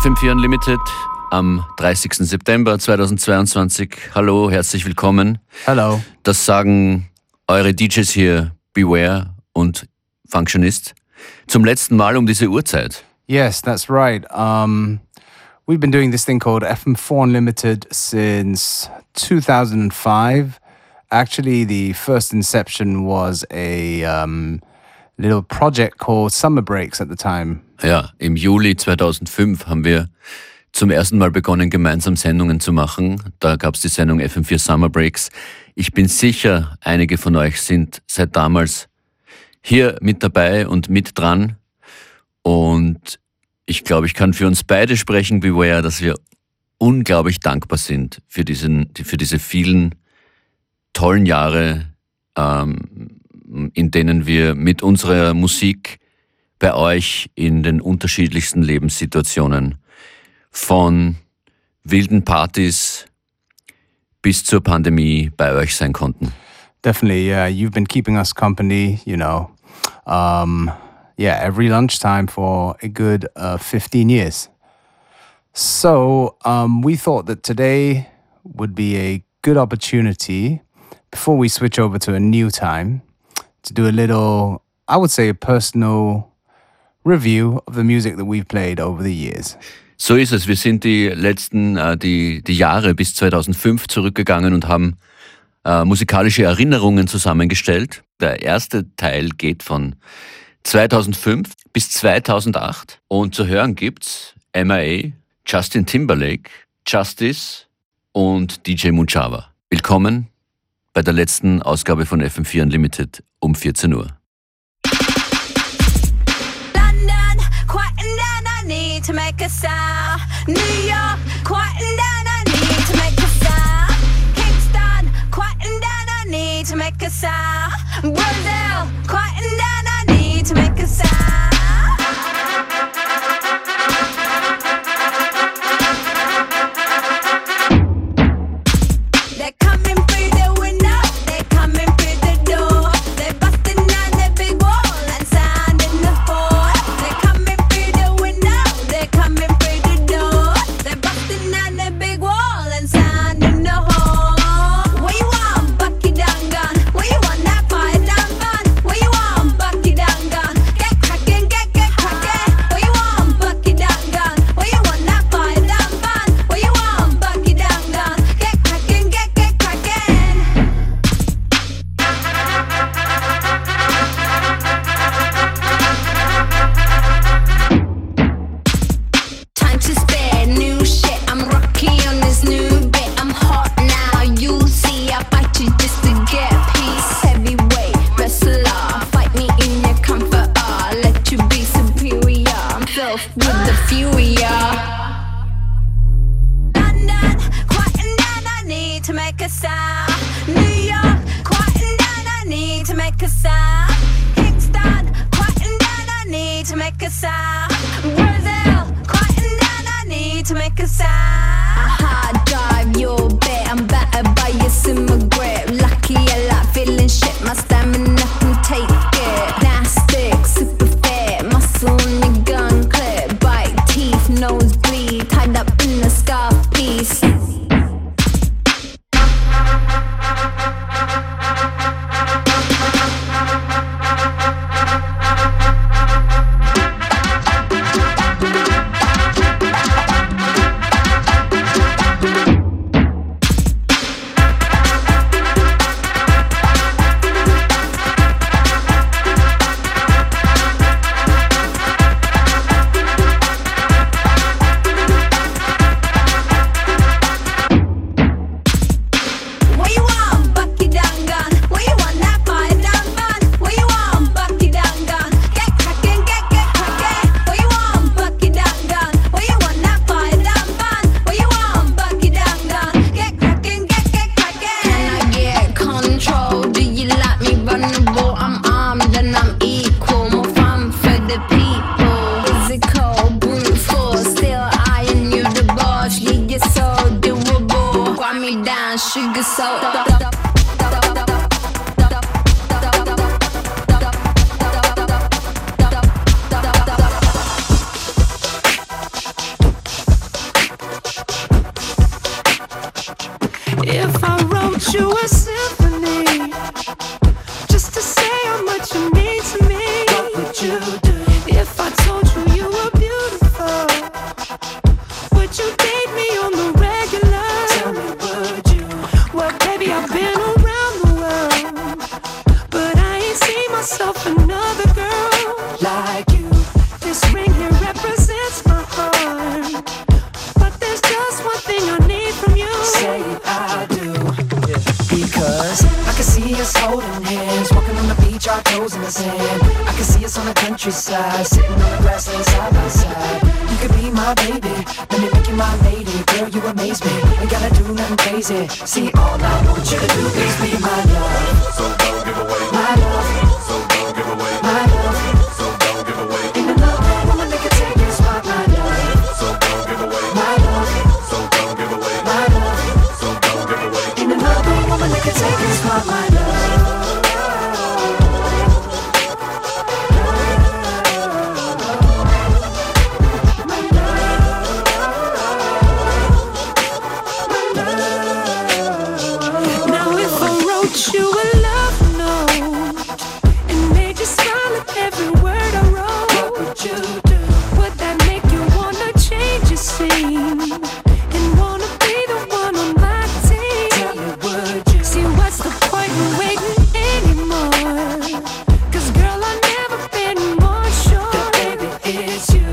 FM4 Unlimited am 30. September 2022. Hallo, herzlich willkommen. Hallo. Das sagen eure DJs hier, Beware und Functionist, zum letzten Mal um diese Uhrzeit. Yes, that's right. Um, we've been doing this thing called FM4 Unlimited since 2005. Actually, the first inception was a um, little project called Summer Breaks at the time. Ja, im Juli 2005 haben wir zum ersten Mal begonnen, gemeinsam Sendungen zu machen. Da gab es die Sendung FM4 Summer Breaks. Ich bin sicher, einige von euch sind seit damals hier mit dabei und mit dran. Und ich glaube, ich kann für uns beide sprechen, Beware, dass wir unglaublich dankbar sind für, diesen, für diese vielen tollen Jahre, ähm, in denen wir mit unserer Musik bei euch in den unterschiedlichsten Lebenssituationen von wilden Partys bis zur Pandemie bei euch sein konnten. Definitely, yeah. You've been keeping us company, you know. Um, yeah, every lunchtime for a good uh, 15 years. So um, we thought that today would be a good opportunity before we switch over to a new time to do a little, I would say, a personal review of the music that we've played over the years. So ist es. Wir sind die letzten, äh, die, die Jahre bis 2005 zurückgegangen und haben äh, musikalische Erinnerungen zusammengestellt. Der erste Teil geht von 2005 bis 2008 und zu hören gibt's MIA, Justin Timberlake, Justice und DJ Munchava. Willkommen bei der letzten Ausgabe von FM4 Unlimited um 14 Uhr. Need to make a sound. Brazil, quieting down, I need to make a sound. To make a sound. New York, quieting down. I need to make a sound. Kingston, quieting down. I need to make a sound. Brazil, quieting down. I need to make a sound. you a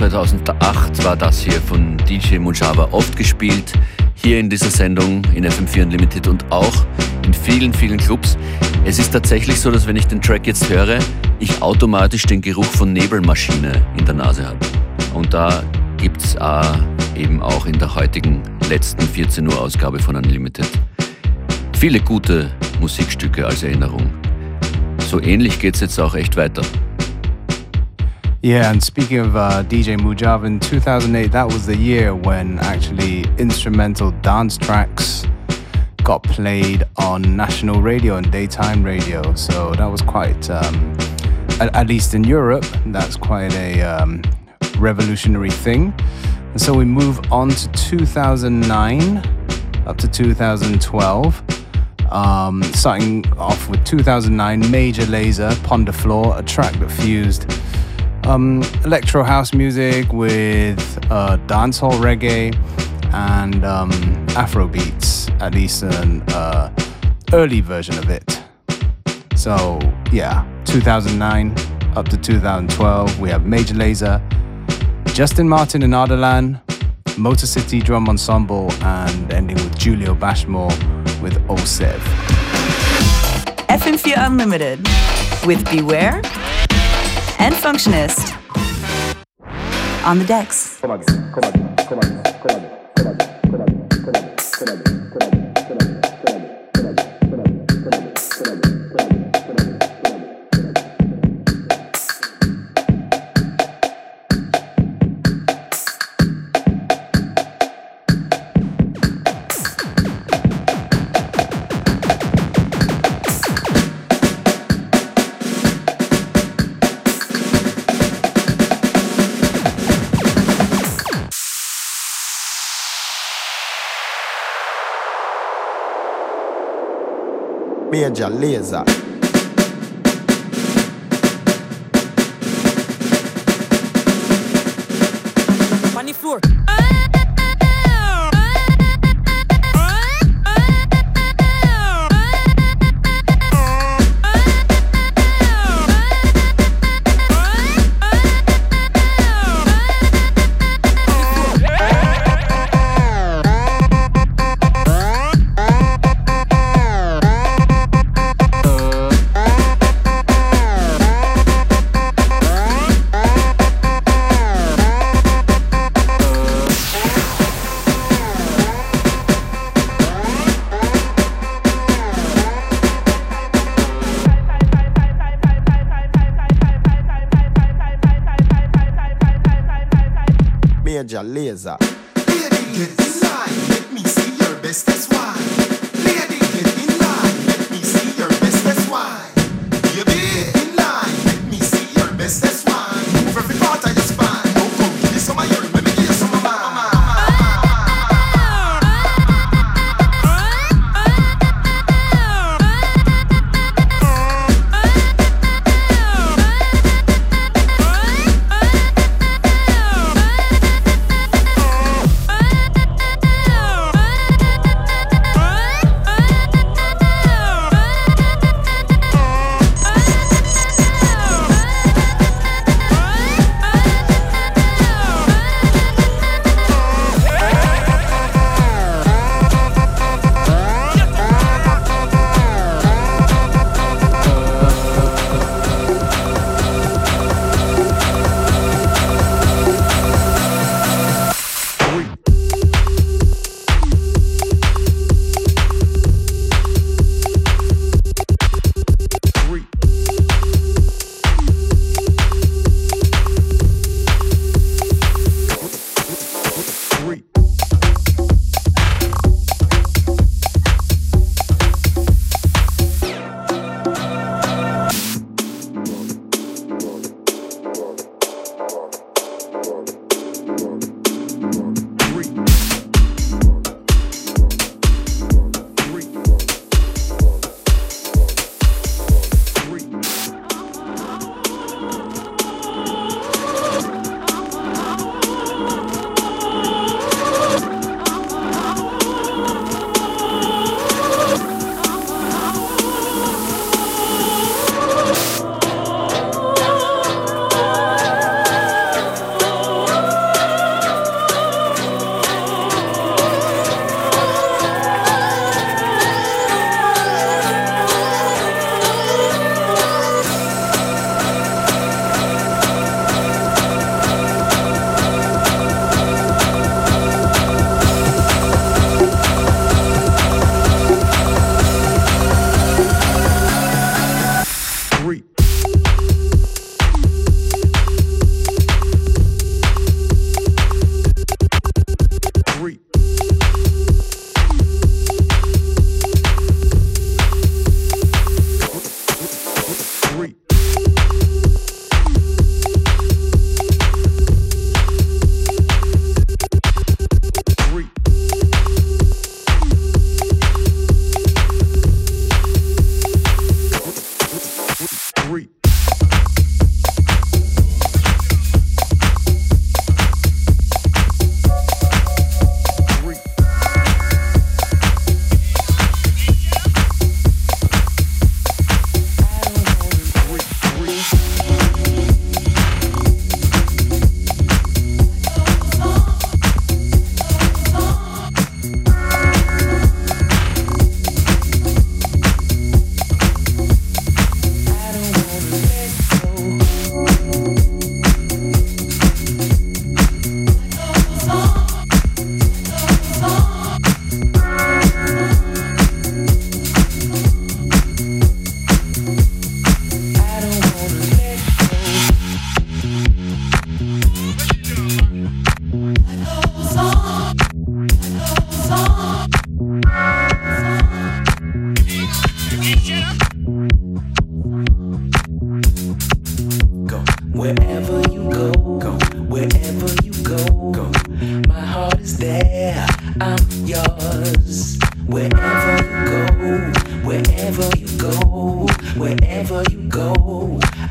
2008 war das hier von DJ Mujaba oft gespielt. Hier in dieser Sendung in FM4 Unlimited und auch in vielen, vielen Clubs. Es ist tatsächlich so, dass wenn ich den Track jetzt höre, ich automatisch den Geruch von Nebelmaschine in der Nase habe. Und da gibt es äh, eben auch in der heutigen letzten 14 Uhr Ausgabe von Unlimited viele gute Musikstücke als Erinnerung. So ähnlich geht es jetzt auch echt weiter. Yeah, and speaking of uh, DJ Mujab, in 2008, that was the year when actually instrumental dance tracks got played on national radio and daytime radio. So that was quite, um, at, at, least in Europe, that's quite a um, revolutionary thing. And so we move on to 2009 up to 2012. Um, starting off with 2009 Major Laser Ponder Floor, a track that fused um, electro house music with uh, dancehall reggae and um, Afro beats, at least an uh, early version of it. So yeah, 2009 up to 2012, we have Major Laser, Justin Martin and Ardalan, Motor City Drum Ensemble, and ending with Julio Bashmore with Osev. FM4 Unlimited with Beware and Functionist on the decks. Major Laser. On the floor.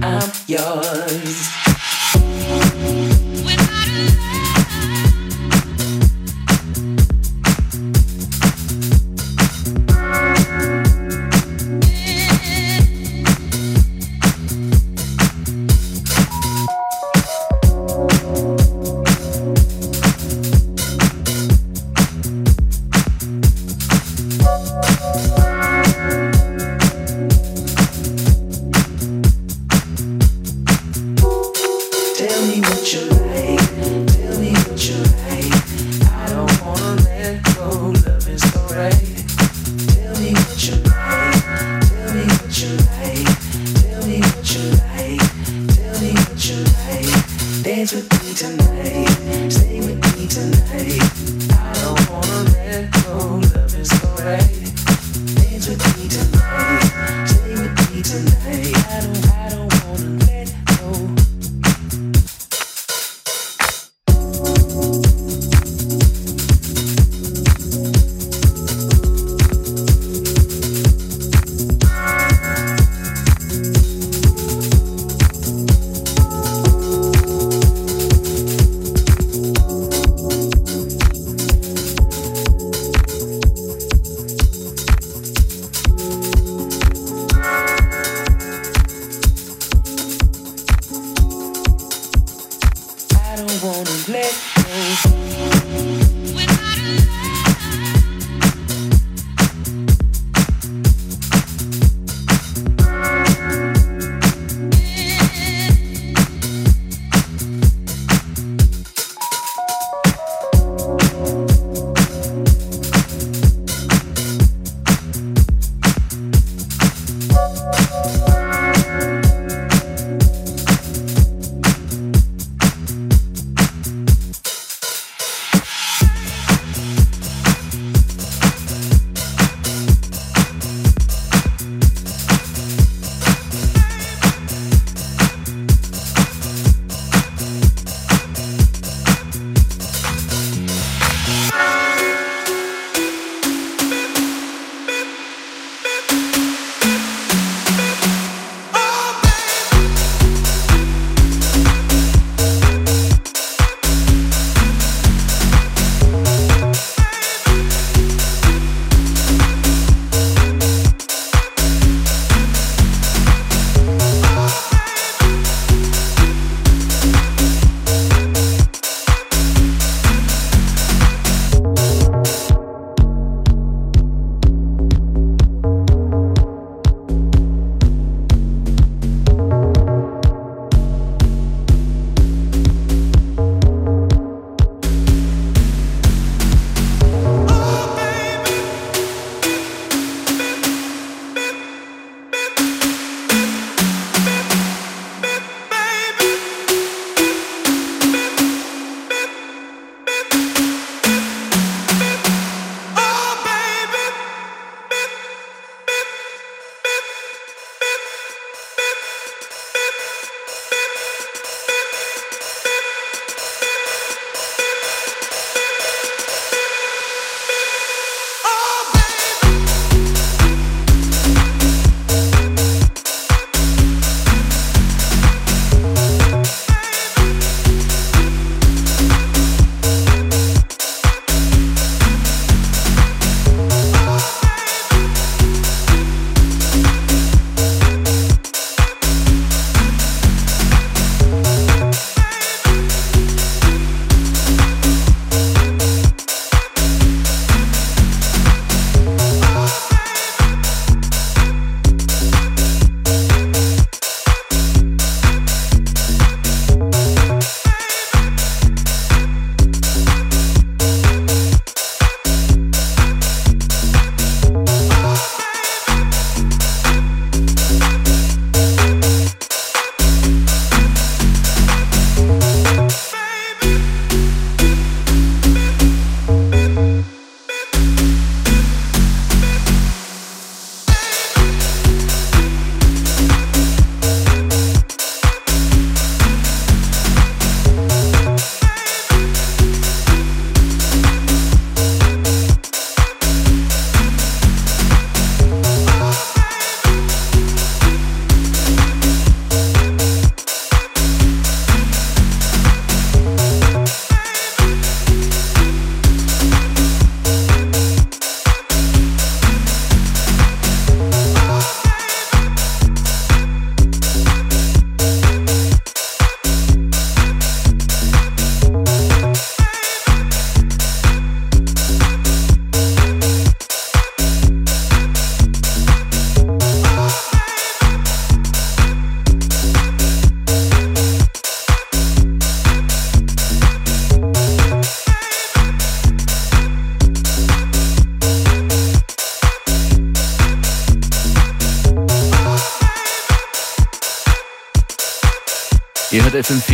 I'm yours.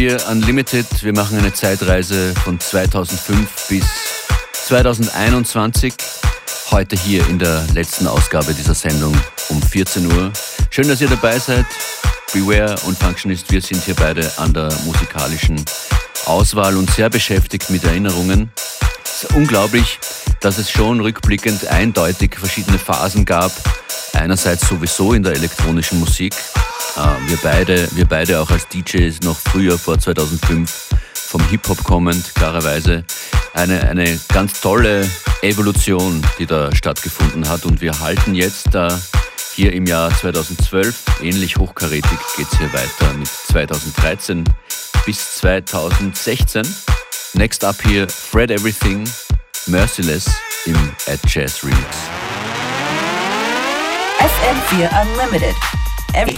FM4 Unlimited. Wir machen eine Zeitreise von 2005 bis 2021. Heute hier in der letzten Ausgabe dieser Sendung um 14 Uhr. Schön, dass ihr dabei seid. Beware und Functionist, wir sind hier beide an der musikalischen Auswahl und sehr beschäftigt mit Erinnerungen. Es ist unglaublich, dass es schon rückblickend eindeutig verschiedene Phasen gab. Einerseits sowieso in der elektronischen Musik, wir, beide, wir beide auch als DJs noch früher vor 2005 vom Hip-Hop kommend, klarerweise. Eine, eine ganz tolle Evolution, die da stattgefunden hat. Und wir halten jetzt da hier im Jahr 2012, ähnlich hochkarätig geht es hier weiter mit 2013 bis 2016. Next up hier Fred Everything, Merciless im At Jazz Remix. FM4 Unlimited. Every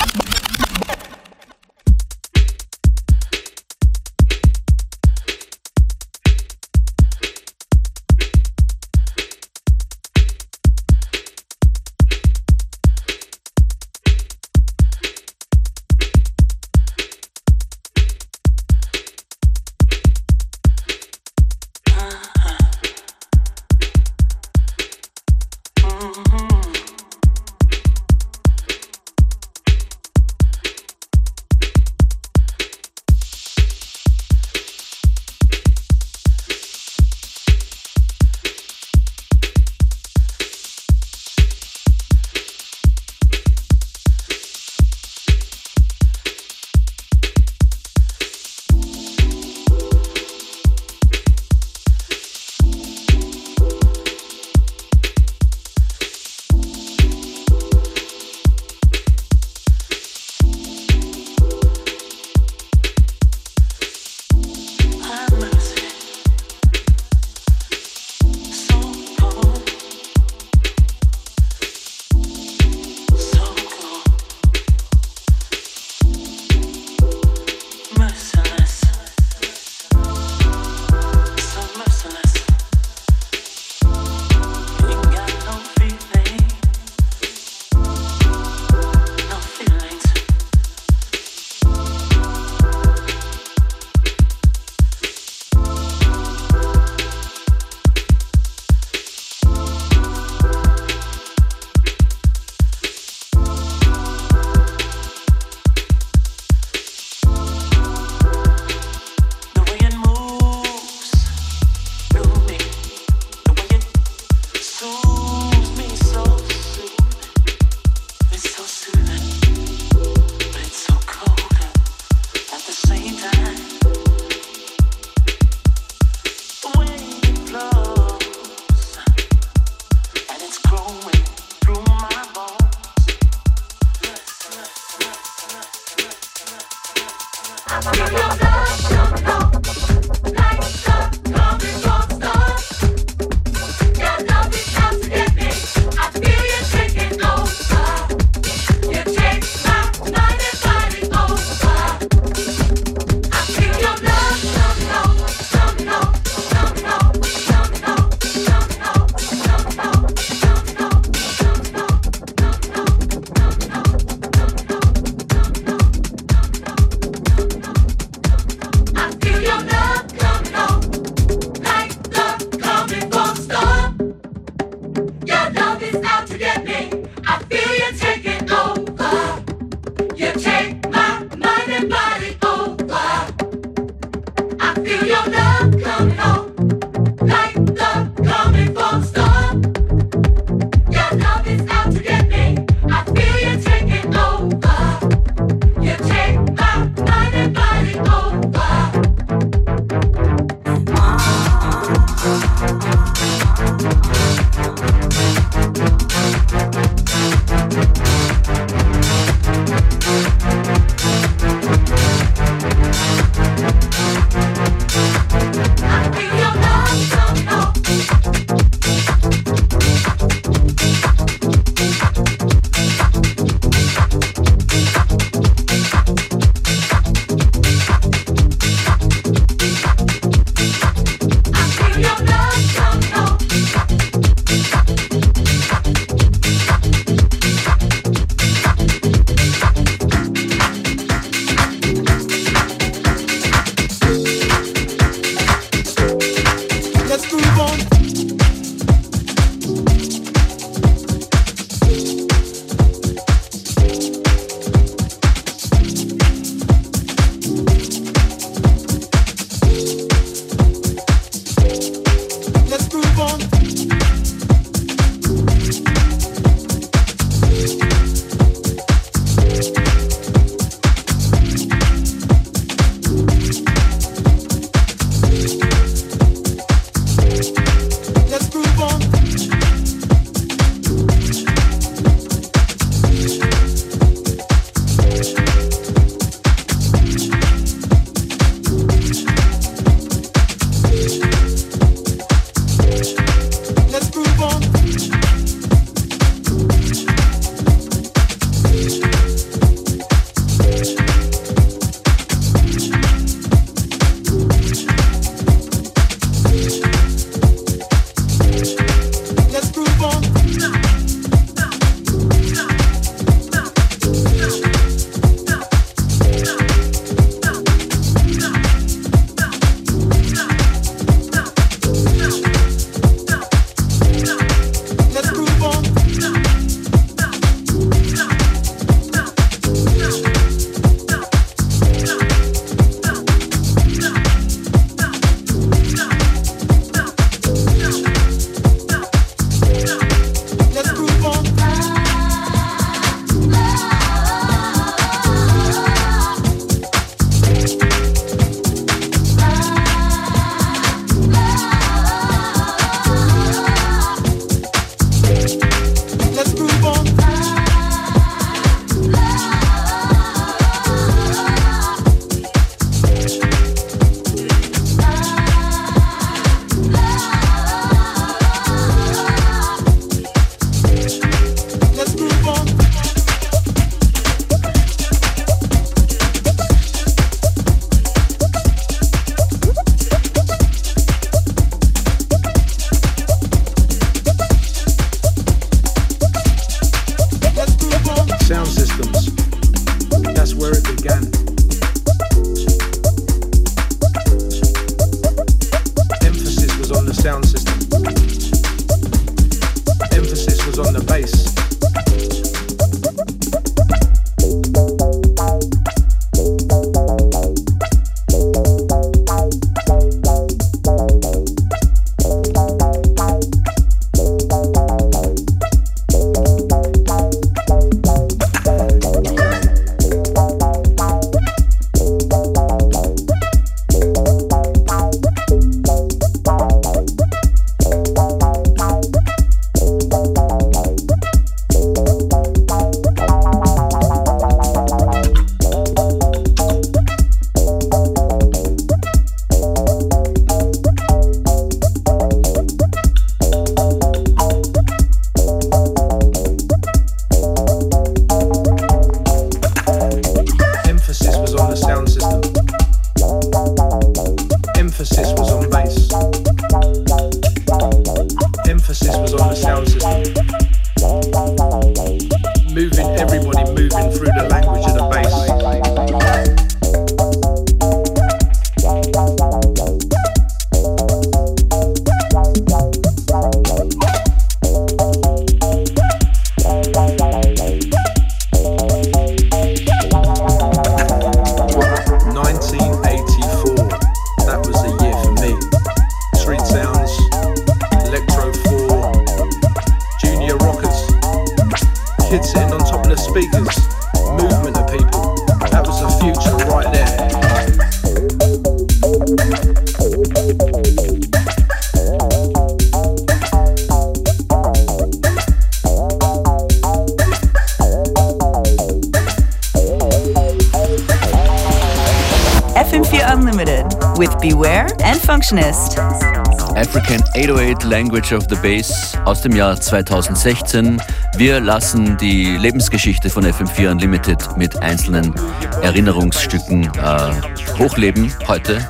Language of the Bass aus dem Jahr 2016. Wir lassen die Lebensgeschichte von FM4 Unlimited mit einzelnen Erinnerungsstücken äh, hochleben heute.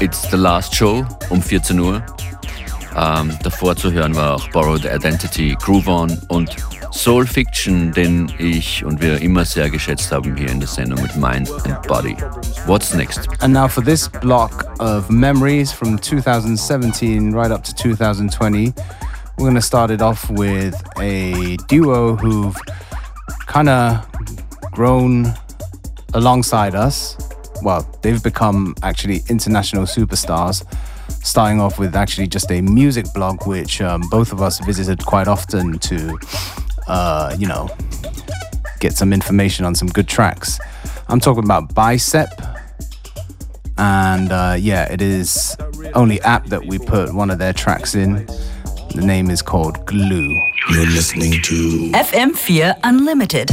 It's the last show um 14 Uhr. Ähm, davor zu hören war auch Borrowed Identity, Groove On und Soul Fiction, den ich und wir immer sehr geschätzt haben hier in der Sendung mit Mind and Body. What's next? And now for this block of memories from 2017 right up to 2020, we're going to start it off with a duo who've kind of grown alongside us. Well, they've become actually international superstars. Starting off with actually just a music blog, which um, both of us visited quite often to, uh, you know, get some information on some good tracks. I'm talking about Bicep, and uh, yeah, it is only app that we put one of their tracks in. The name is called Glue. You're listening to FM Fear Unlimited.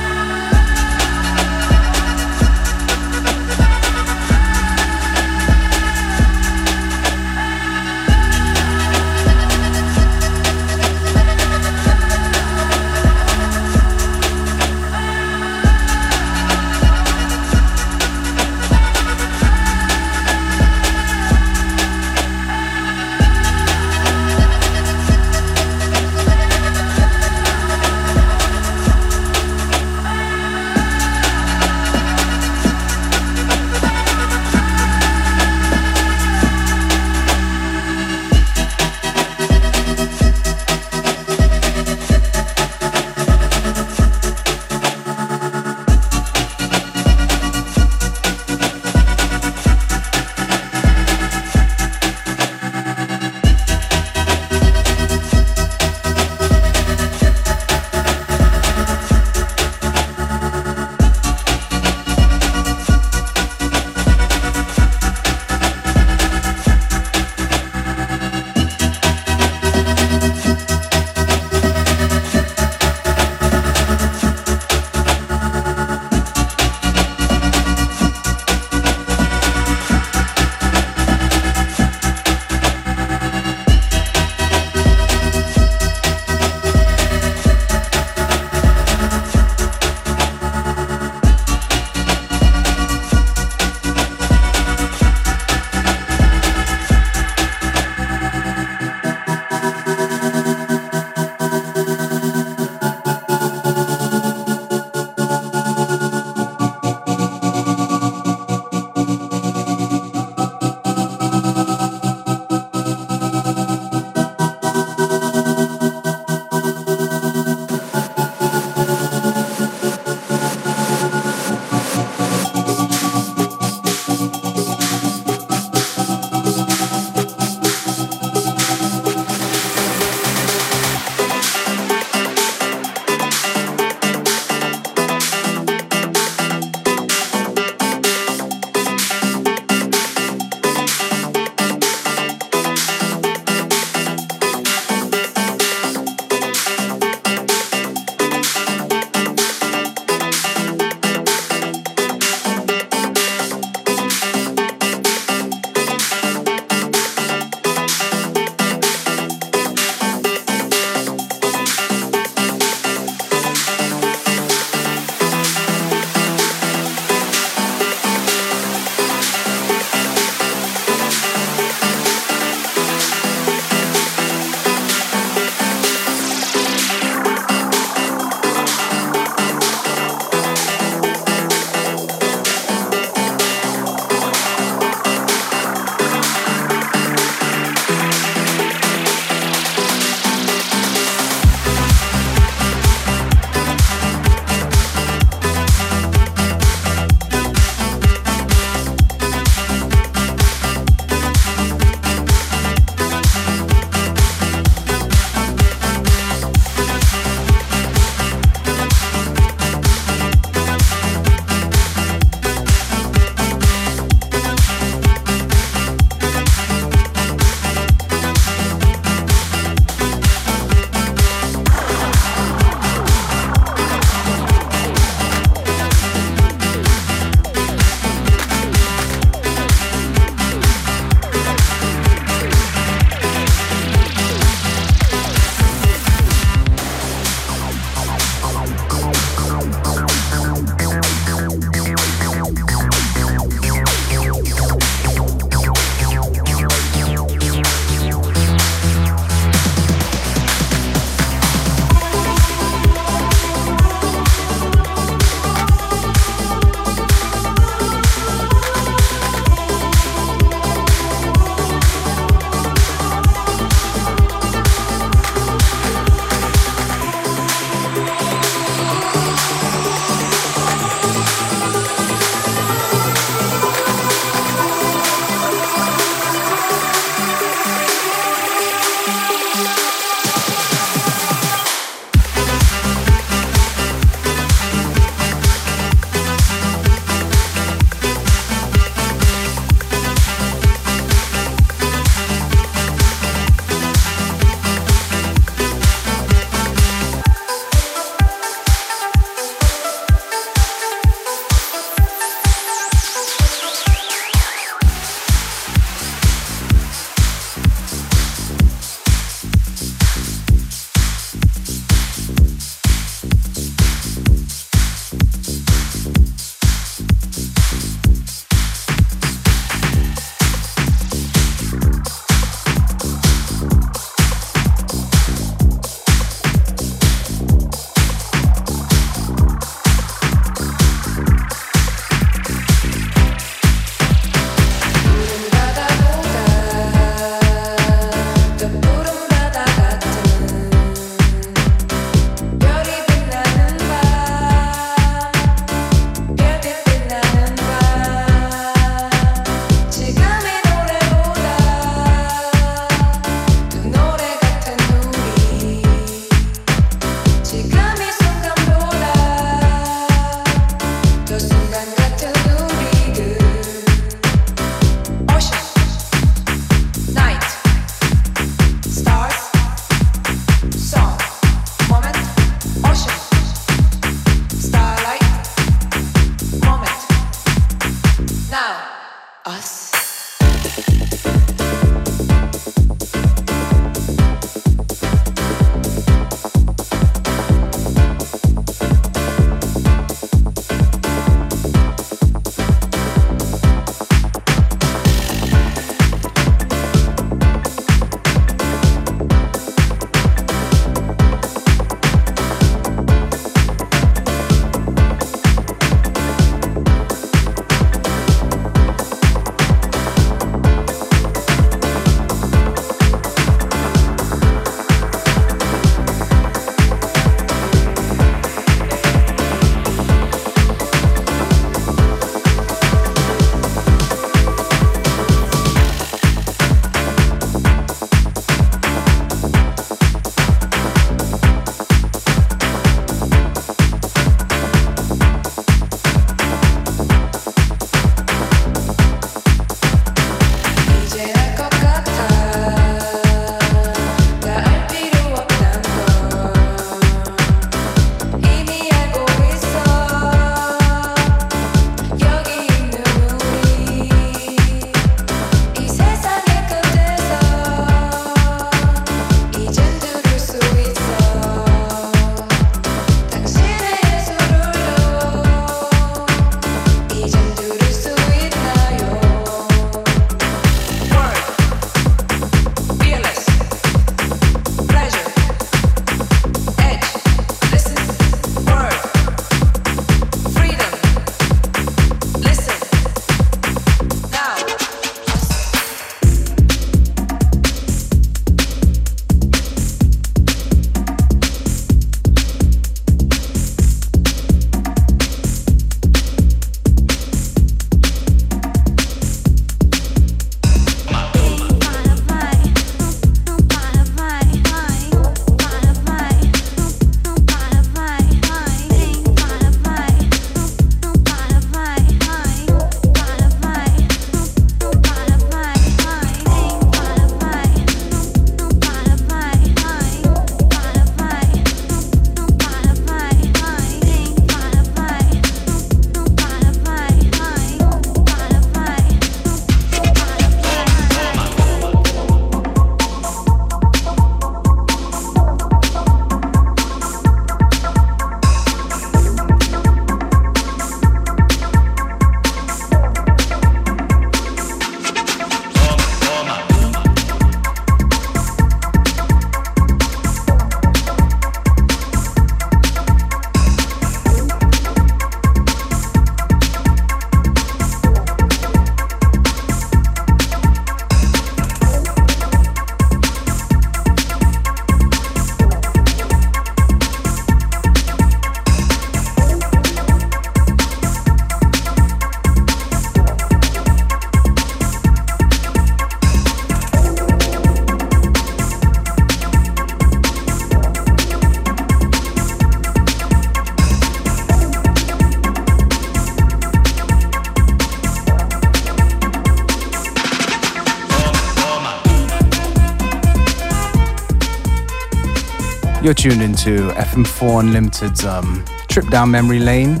You're tuned into FM4 Unlimited's um, trip down memory lane,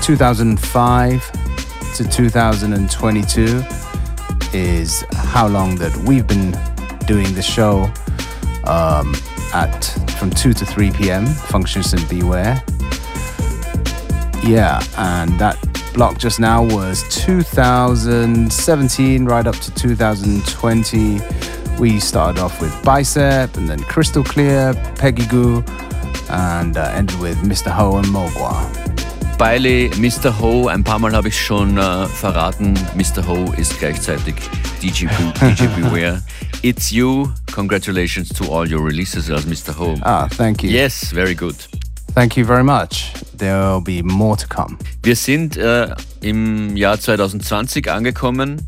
2005 to 2022 is how long that we've been doing the show um, at from 2 to 3 p.m. Functions and Beware. Yeah, and that block just now was 2017 right up to 2020. We started off with Bicep and then Crystal Clear, Peggy Goo, and uh, ended with Mr. Ho and Mogwa. Bailey, Mr. Ho, ein paar Mal habe ich schon äh, verraten. Mr. Ho ist gleichzeitig DJ, DJ Beware. It's you. Congratulations to all your releases as Mr. Ho. Ah, thank you. Yes, very good. Thank you very much. There'll be more to come. Wir sind äh, im Jahr 2020 angekommen.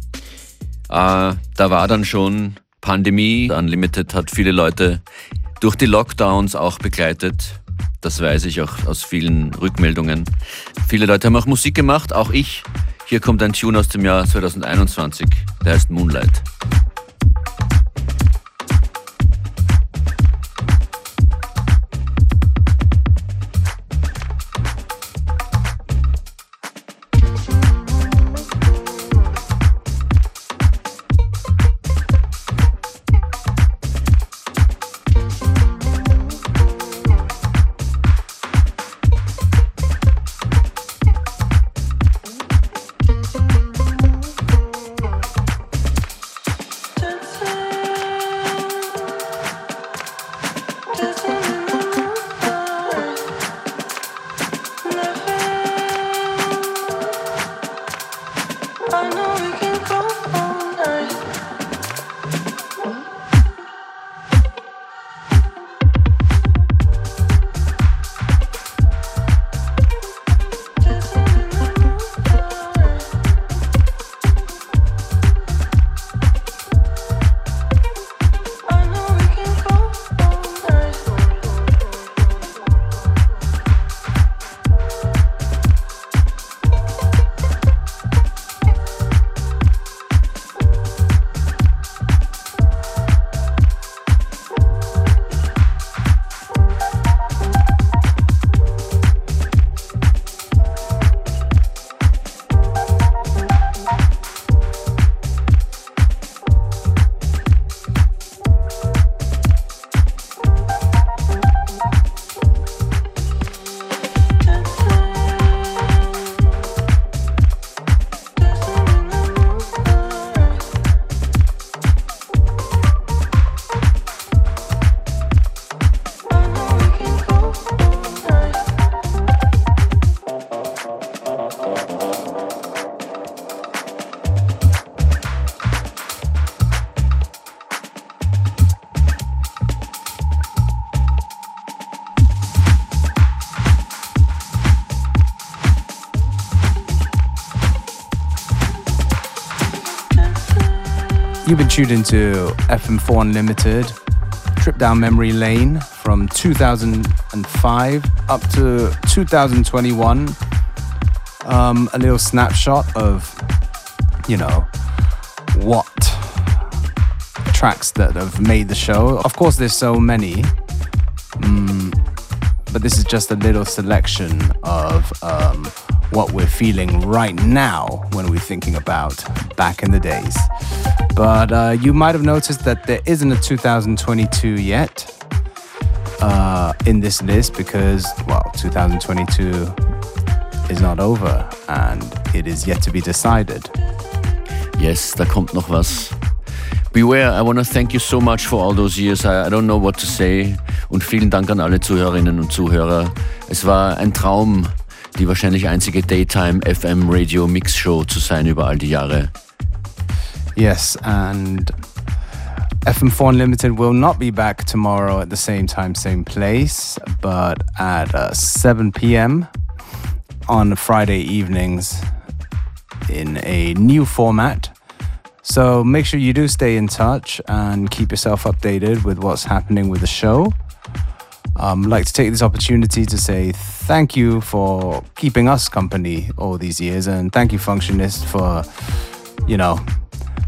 Äh, da war dann schon Pandemie. Unlimited hat viele Leute durch die Lockdowns auch begleitet. Das weiß ich auch aus vielen Rückmeldungen. Viele Leute haben auch Musik gemacht, auch ich. Hier kommt ein Tune aus dem Jahr 2021, der heißt Moonlight. You've been tuned into FM4 Unlimited, trip down memory lane from 2005 up to 2021. Um, a little snapshot of, you know, what tracks that have made the show. Of course, there's so many, mm, but this is just a little selection of um, what we're feeling right now when we're thinking about back in the days. But uh, you might have noticed that there isn't a 2022 yet uh, in this list because, well, 2022 is not over and it is yet to be decided. Yes, da kommt noch was. Beware, I want to thank you so much for all those years. I, I don't know what to say. Und vielen Dank an alle Zuhörerinnen und Zuhörer. Es war ein Traum, die wahrscheinlich einzige Daytime FM Radio Mix Show zu sein über all die Jahre. Yes, and FM4 Unlimited will not be back tomorrow at the same time, same place, but at uh, 7 p.m. on Friday evenings in a new format. So make sure you do stay in touch and keep yourself updated with what's happening with the show. Um, I'd like to take this opportunity to say thank you for keeping us company all these years, and thank you, Functionist, for, you know,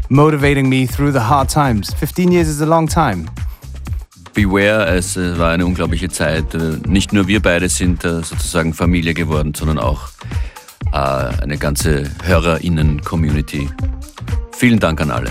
motivating me through the hard times. 15 years is a long time. Beware, es äh, war eine unglaubliche Zeit. Äh, Nicht nur wir beide sind äh, sozusagen Familie geworden, sondern auch eine ganze HörerInnen-Community. Vielen Dank an alle.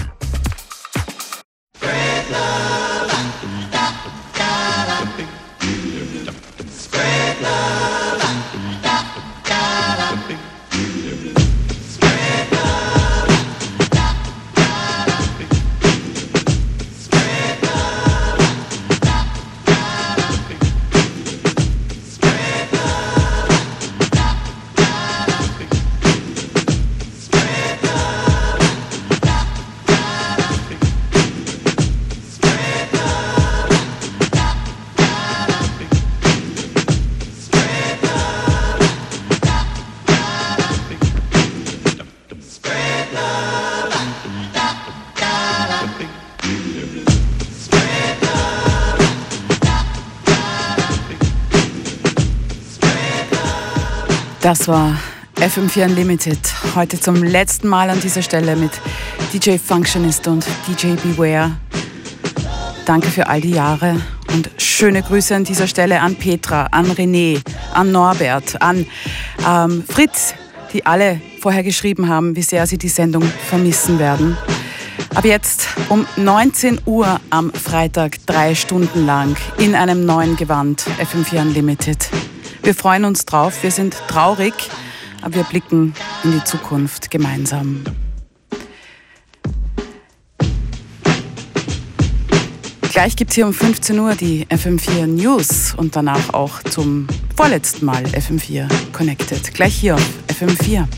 Das war FM4 Unlimited. Heute zum letzten Mal an dieser Stelle mit DJ Functionist und DJ Beware. Danke für all die Jahre und schöne Grüße an dieser Stelle an Petra, an René, an Norbert, an ähm, Fritz, die alle vorher geschrieben haben, wie sehr sie die Sendung vermissen werden. Ab jetzt um 19 Uhr am Freitag drei Stunden lang in einem neuen Gewand FM4 Unlimited. Wir freuen uns drauf, wir sind traurig, aber wir blicken in die Zukunft gemeinsam. Gleich gibt es hier um 15 Uhr die FM4 News und danach auch zum vorletzten Mal FM4 Connected. Gleich hier auf FM4.